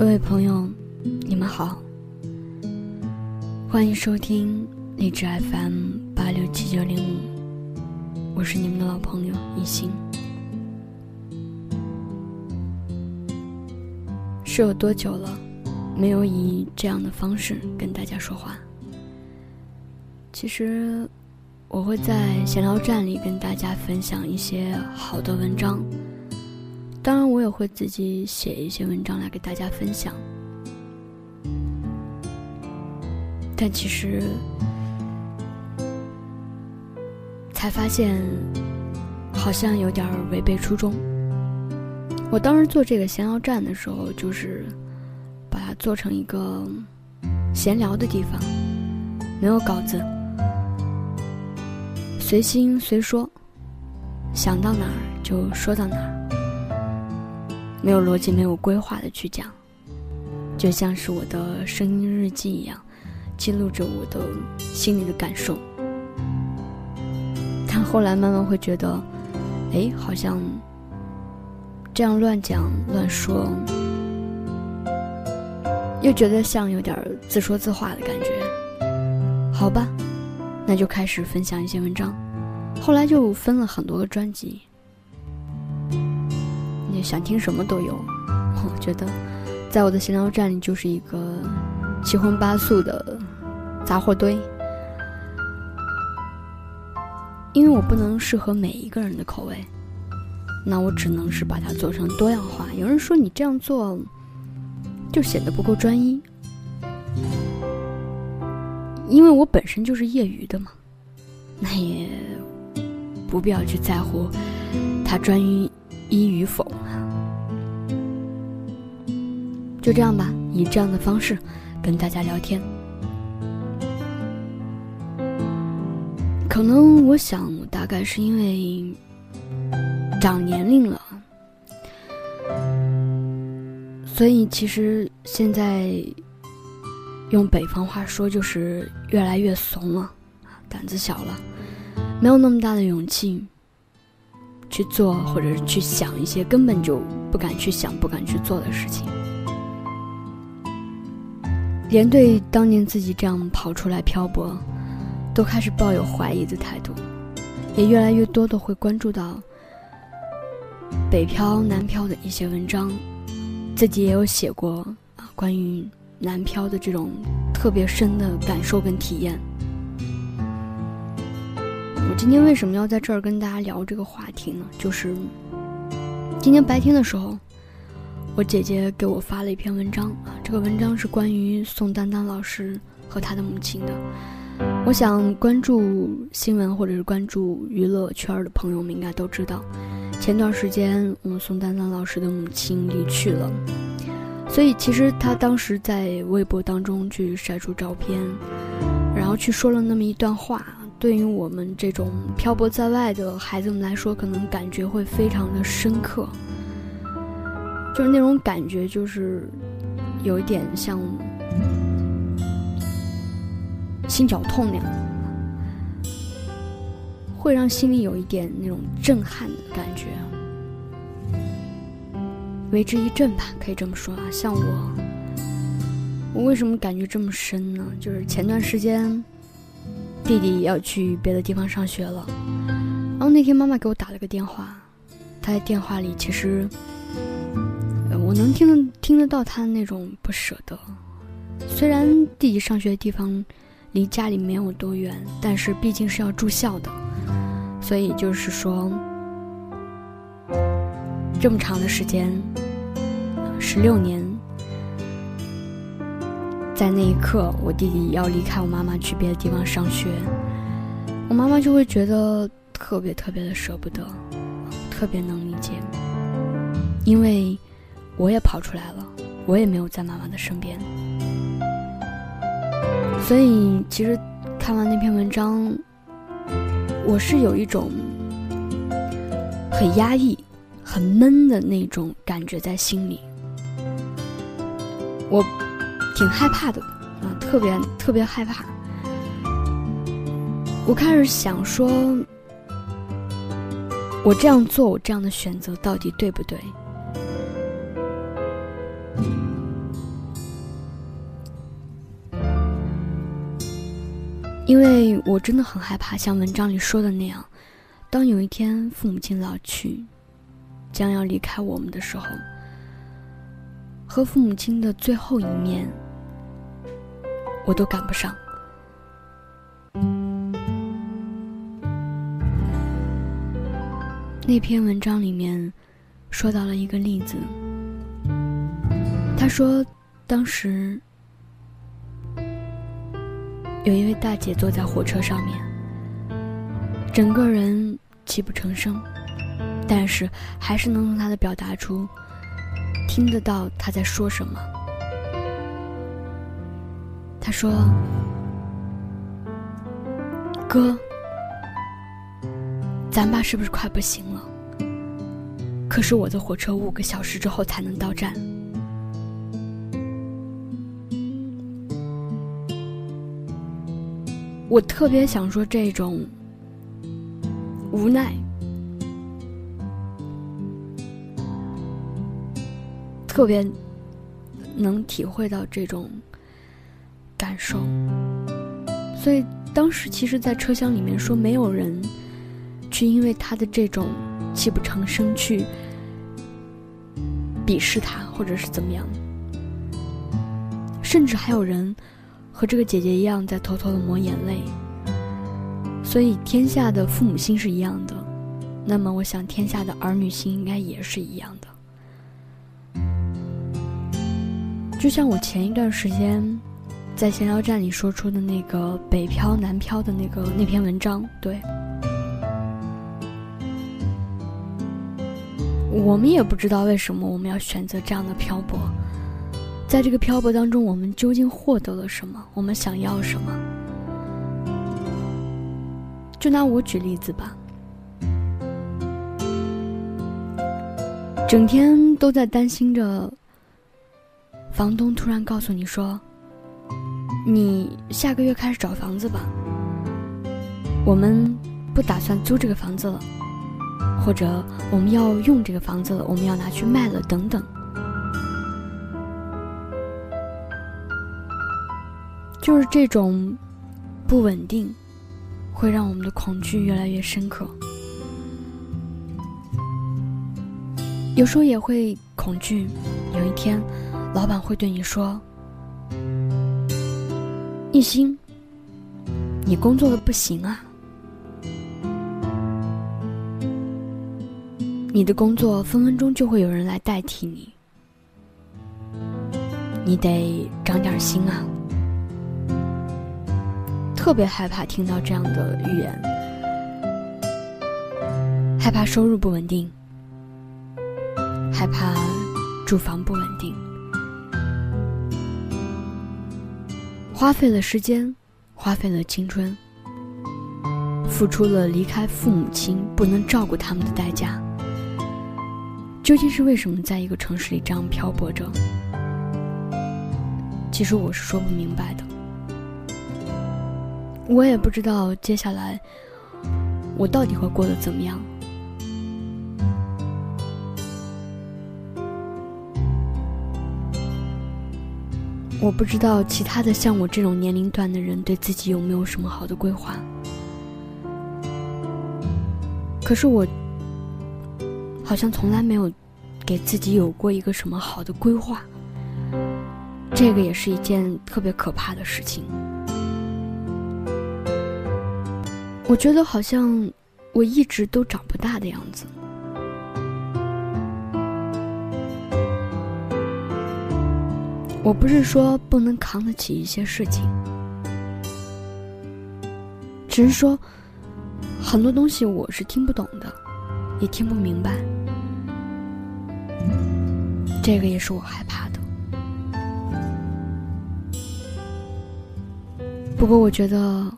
各位朋友，你们好，欢迎收听荔枝 FM 八六七九零五，我是你们的老朋友一心。是有多久了，没有以这样的方式跟大家说话？其实，我会在闲聊站里跟大家分享一些好的文章。当然，我也会自己写一些文章来给大家分享，但其实才发现好像有点违背初衷。我当时做这个闲聊站的时候，就是把它做成一个闲聊的地方，没有稿子，随心随说，想到哪儿就说到哪儿。没有逻辑、没有规划的去讲，就像是我的声音日记一样，记录着我的心里的感受。但后来慢慢会觉得，哎，好像这样乱讲乱说，又觉得像有点自说自话的感觉。好吧，那就开始分享一些文章。后来就分了很多个专辑。想听什么都有，我觉得，在我的闲聊站里就是一个七荤八素的杂货堆，因为我不能适合每一个人的口味，那我只能是把它做成多样化。有人说你这样做就显得不够专一，因为我本身就是业余的嘛，那也不必要去在乎他专一。一与否，就这样吧，以这样的方式跟大家聊天。可能我想，大概是因为长年龄了，所以其实现在用北方话说，就是越来越怂了，胆子小了，没有那么大的勇气。去做，或者是去想一些根本就不敢去想、不敢去做的事情，连对当年自己这样跑出来漂泊，都开始抱有怀疑的态度，也越来越多的会关注到北漂、南漂的一些文章，自己也有写过啊关于南漂的这种特别深的感受跟体验。我今天为什么要在这儿跟大家聊这个话题呢？就是今天白天的时候，我姐姐给我发了一篇文章，这个文章是关于宋丹丹老师和她的母亲的。我想关注新闻或者是关注娱乐圈的朋友们应该都知道，前段时间我们宋丹丹老师的母亲离去了，所以其实她当时在微博当中去晒出照片，然后去说了那么一段话。对于我们这种漂泊在外的孩子们来说，可能感觉会非常的深刻，就是那种感觉，就是有一点像心绞痛那样，会让心里有一点那种震撼的感觉，为之一振吧，可以这么说啊。像我，我为什么感觉这么深呢？就是前段时间。弟弟要去别的地方上学了，然后那天妈妈给我打了个电话，她在电话里其实，我能听得听得到他那种不舍得。虽然弟弟上学的地方离家里没有多远，但是毕竟是要住校的，所以就是说，这么长的时间，十六年。在那一刻，我弟弟要离开我妈妈去别的地方上学，我妈妈就会觉得特别特别的舍不得，特别能理解，因为我也跑出来了，我也没有在妈妈的身边，所以其实看完那篇文章，我是有一种很压抑、很闷的那种感觉在心里，我。挺害怕的，啊，特别特别害怕。我开始想说，我这样做，我这样的选择到底对不对？因为我真的很害怕，像文章里说的那样，当有一天父母亲老去，将要离开我们的时候，和父母亲的最后一面，我都赶不上。那篇文章里面说到了一个例子，他说，当时有一位大姐坐在火车上面，整个人泣不成声，但是还是能从她的表达出听得到她在说什么。她说：“哥。”咱爸是不是快不行了？可是我的火车五个小时之后才能到站。我特别想说这种无奈，特别能体会到这种感受。所以当时其实，在车厢里面说没有人。去因为他的这种泣不成声去鄙视他，或者是怎么样，甚至还有人和这个姐姐一样在偷偷的抹眼泪。所以天下的父母心是一样的，那么我想天下的儿女心应该也是一样的。就像我前一段时间在闲聊站里说出的那个北漂南漂的那个那篇文章，对。我们也不知道为什么我们要选择这样的漂泊，在这个漂泊当中，我们究竟获得了什么？我们想要什么？就拿我举例子吧，整天都在担心着，房东突然告诉你说：“你下个月开始找房子吧，我们不打算租这个房子了。”或者我们要用这个房子了，我们要拿去卖了，等等，就是这种不稳定，会让我们的恐惧越来越深刻。有时候也会恐惧，有一天，老板会对你说：“一心，你工作的不行啊。”你的工作分分钟就会有人来代替你，你得长点心啊！特别害怕听到这样的语言，害怕收入不稳定，害怕住房不稳定，花费了时间，花费了青春，付出了离开父母亲不能照顾他们的代价。究竟是为什么在一个城市里这样漂泊着？其实我是说不明白的。我也不知道接下来我到底会过得怎么样。我不知道其他的像我这种年龄段的人对自己有没有什么好的规划。可是我。好像从来没有给自己有过一个什么好的规划，这个也是一件特别可怕的事情。我觉得好像我一直都长不大的样子。我不是说不能扛得起一些事情，只是说很多东西我是听不懂的，也听不明白。这个也是我害怕的。不过我觉得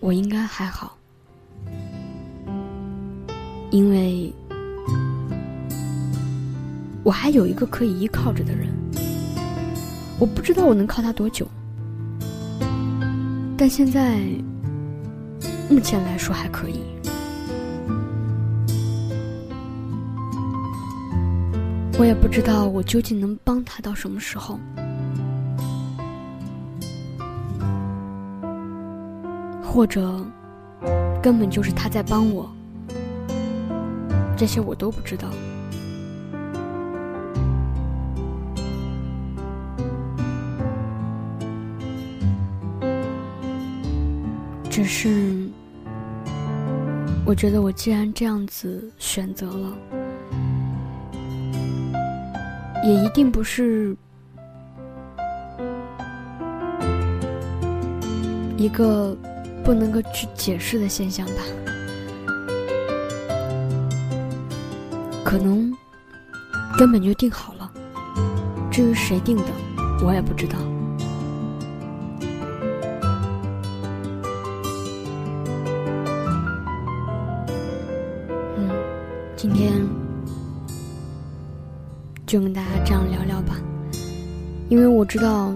我应该还好，因为我还有一个可以依靠着的人。我不知道我能靠他多久，但现在目前来说还可以。我也不知道我究竟能帮他到什么时候。或者根本就是他在帮我，这些我都不知道。只是，我觉得我既然这样子选择了，也一定不是一个不能够去解释的现象吧？可能根本就定好了，至于谁定的，我也不知道。嗯今天就跟大家这样聊聊吧，因为我知道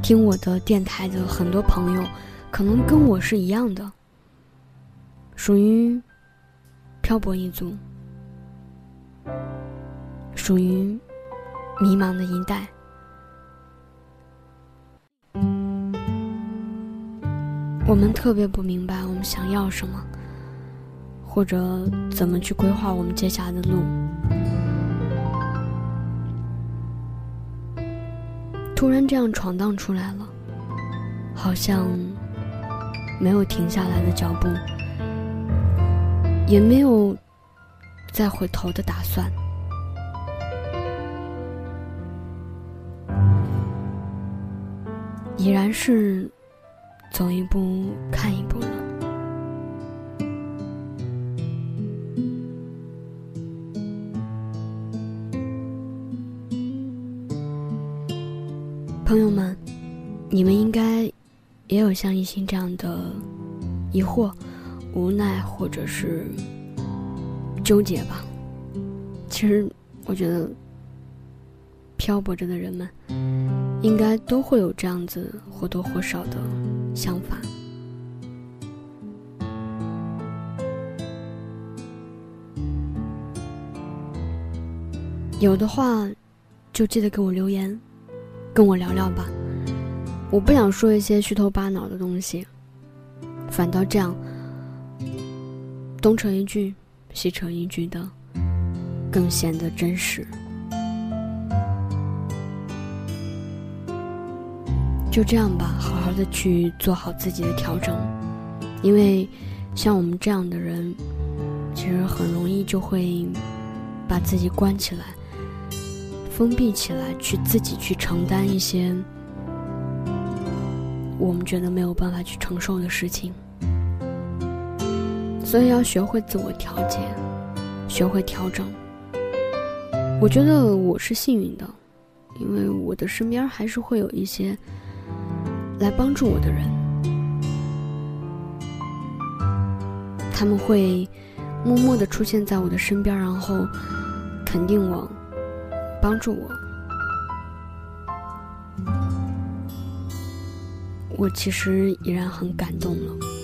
听我的电台的很多朋友，可能跟我是一样的，属于漂泊一族，属于迷茫的一代。我们特别不明白我们想要什么。或者怎么去规划我们接下来的路？突然这样闯荡出来了，好像没有停下来的脚步，也没有再回头的打算，已然是走一步看一步了。朋友们，你们应该也有像一心这样的疑惑、无奈或者是纠结吧？其实，我觉得漂泊着的人们应该都会有这样子或多或少的想法。有的话，就记得给我留言。跟我聊聊吧，我不想说一些虚头巴脑的东西，反倒这样东扯一句西扯一句的，更显得真实。就这样吧，好好的去做好自己的调整，因为像我们这样的人，其实很容易就会把自己关起来。封闭起来，去自己去承担一些我们觉得没有办法去承受的事情，所以要学会自我调节，学会调整。我觉得我是幸运的，因为我的身边还是会有一些来帮助我的人，他们会默默的出现在我的身边，然后肯定我。帮助我，我其实依然很感动了。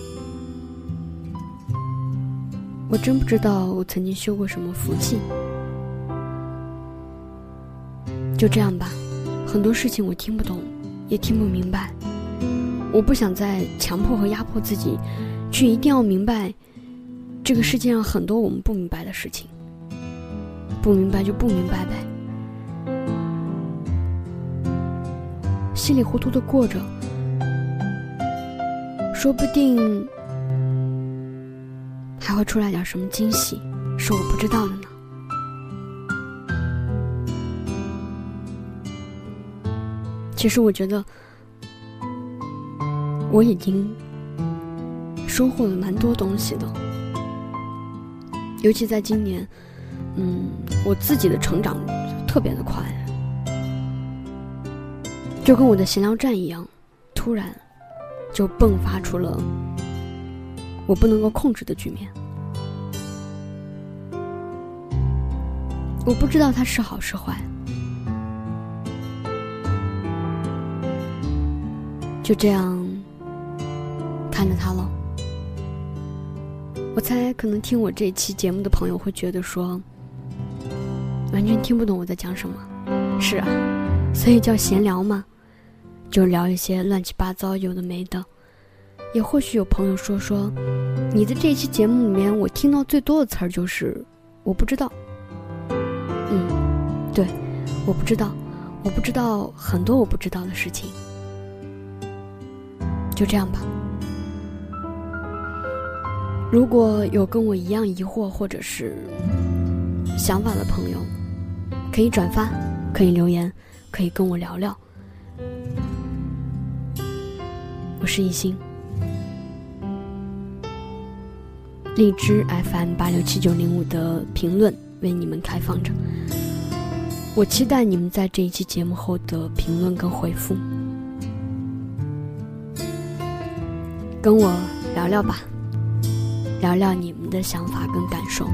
我真不知道我曾经修过什么福气。就这样吧，很多事情我听不懂，也听不明白。我不想再强迫和压迫自己，去一定要明白这个世界上很多我们不明白的事情。不明白就不明白呗。稀里糊涂的过着，说不定还会出来点什么惊喜，是我不知道的呢。其实我觉得我已经收获了蛮多东西的，尤其在今年，嗯，我自己的成长特别的快。就跟我的闲聊站一样，突然就迸发出了我不能够控制的局面。我不知道它是好是坏，就这样看着他了。我猜，可能听我这期节目的朋友会觉得说，完全听不懂我在讲什么。是啊，所以叫闲聊嘛。就聊一些乱七八糟有的没的，也或许有朋友说说，你的这期节目里面，我听到最多的词儿就是我不知道。嗯，对，我不知道，我不知道很多我不知道的事情。就这样吧。如果有跟我一样疑惑或者是想法的朋友，可以转发，可以留言，可以跟我聊聊。我是一心。荔枝 FM 八六七九零五的评论为你们开放着，我期待你们在这一期节目后的评论跟回复，跟我聊聊吧，聊聊你们的想法跟感受，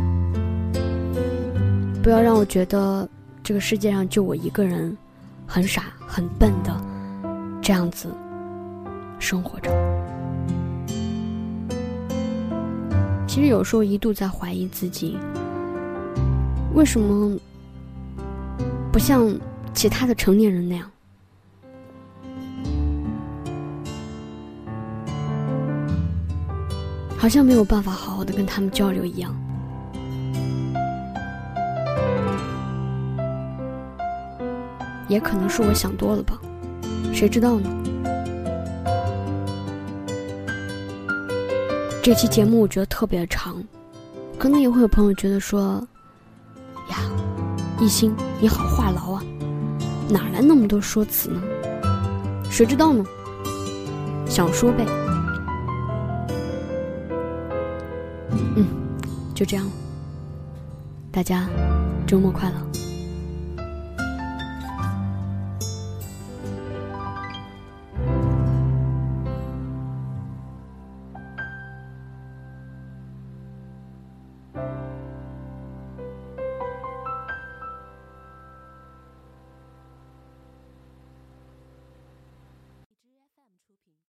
不要让我觉得这个世界上就我一个人很傻很笨的这样子生活着。其实有时候一度在怀疑自己，为什么不像其他的成年人那样，好像没有办法好好的跟他们交流一样。也可能是我想多了吧，谁知道呢？这期节目我觉得特别长，可能也会有朋友觉得说：“，一心你好话痨啊，哪来那么多说辞呢？”谁知道呢？想说呗。嗯，就这样了。大家周末快乐。